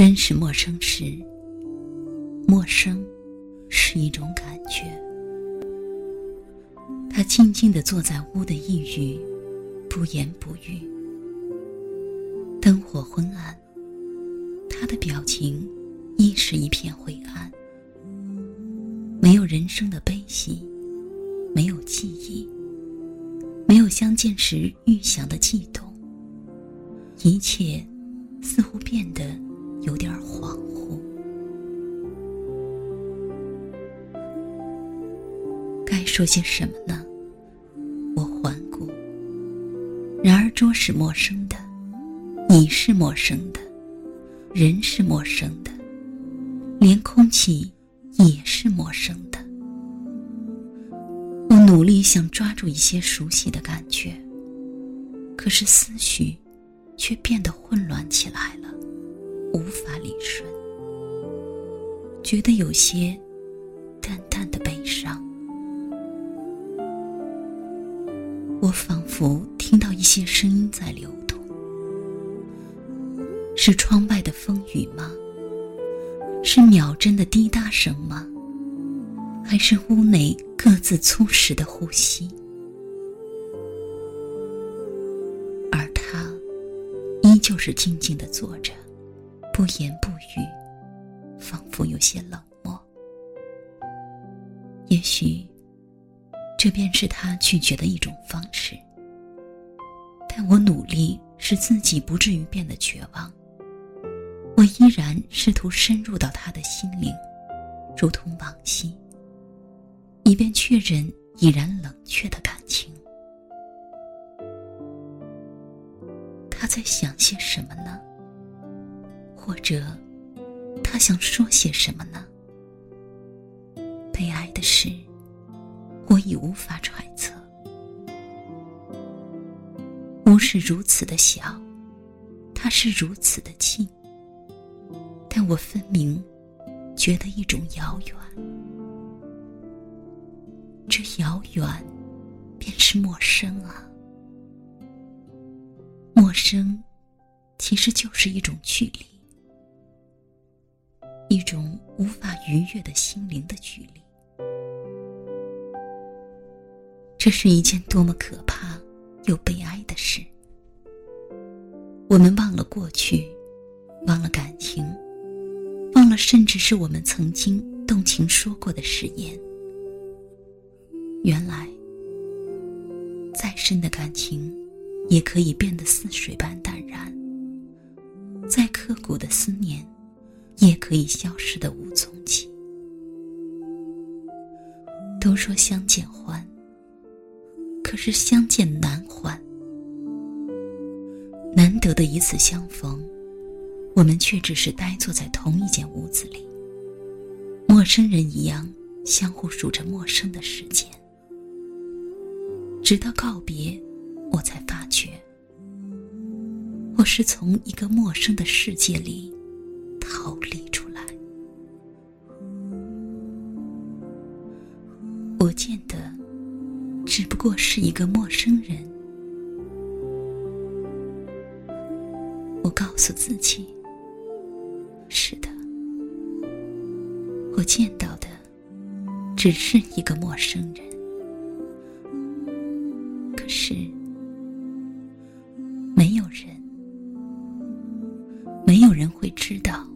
认识陌生时，陌生是一种感觉。他静静地坐在屋的一隅，不言不语。灯火昏暗，他的表情亦是一片灰暗。没有人生的悲喜，没有记忆，没有相见时预想的悸动，一切似乎变得有点恍惚。该说些什么呢？我环顾，然而桌是陌生的，你是陌生的，人是陌生的，连空气也是陌生的。我努力想抓住一些熟悉的感觉，可是思绪却变得混乱起来了，无法理顺，觉得有些淡淡的悲伤。我仿佛听到一些声音在流动，是窗外的风雨吗？是秒针的滴答声吗？还是屋内各自粗实的呼吸？而他依旧是静静的坐着，不言不语，仿佛有些冷漠。也许。这便是他拒绝的一种方式。但我努力使自己不至于变得绝望。我依然试图深入到他的心灵，如同往昔，以便确认已然冷却的感情。他在想些什么呢？或者，他想说些什么呢？悲哀的是。我已无法揣测，屋是如此的小，它是如此的近，但我分明觉得一种遥远。这遥远，便是陌生啊！陌生，其实就是一种距离，一种无法逾越的心灵的距离。这是一件多么可怕又悲哀的事！我们忘了过去，忘了感情，忘了甚至是我们曾经动情说过的誓言。原来，再深的感情，也可以变得似水般淡然；再刻骨的思念，也可以消失的无踪迹。都说相见欢。可是相见难还，难得的一次相逢，我们却只是呆坐在同一间屋子里，陌生人一样相互数着陌生的时间，直到告别，我才发觉，我是从一个陌生的世界里逃离出来，我见的。只不过是一个陌生人。我告诉自己：“是的，我见到的只是一个陌生人。”可是，没有人，没有人会知道。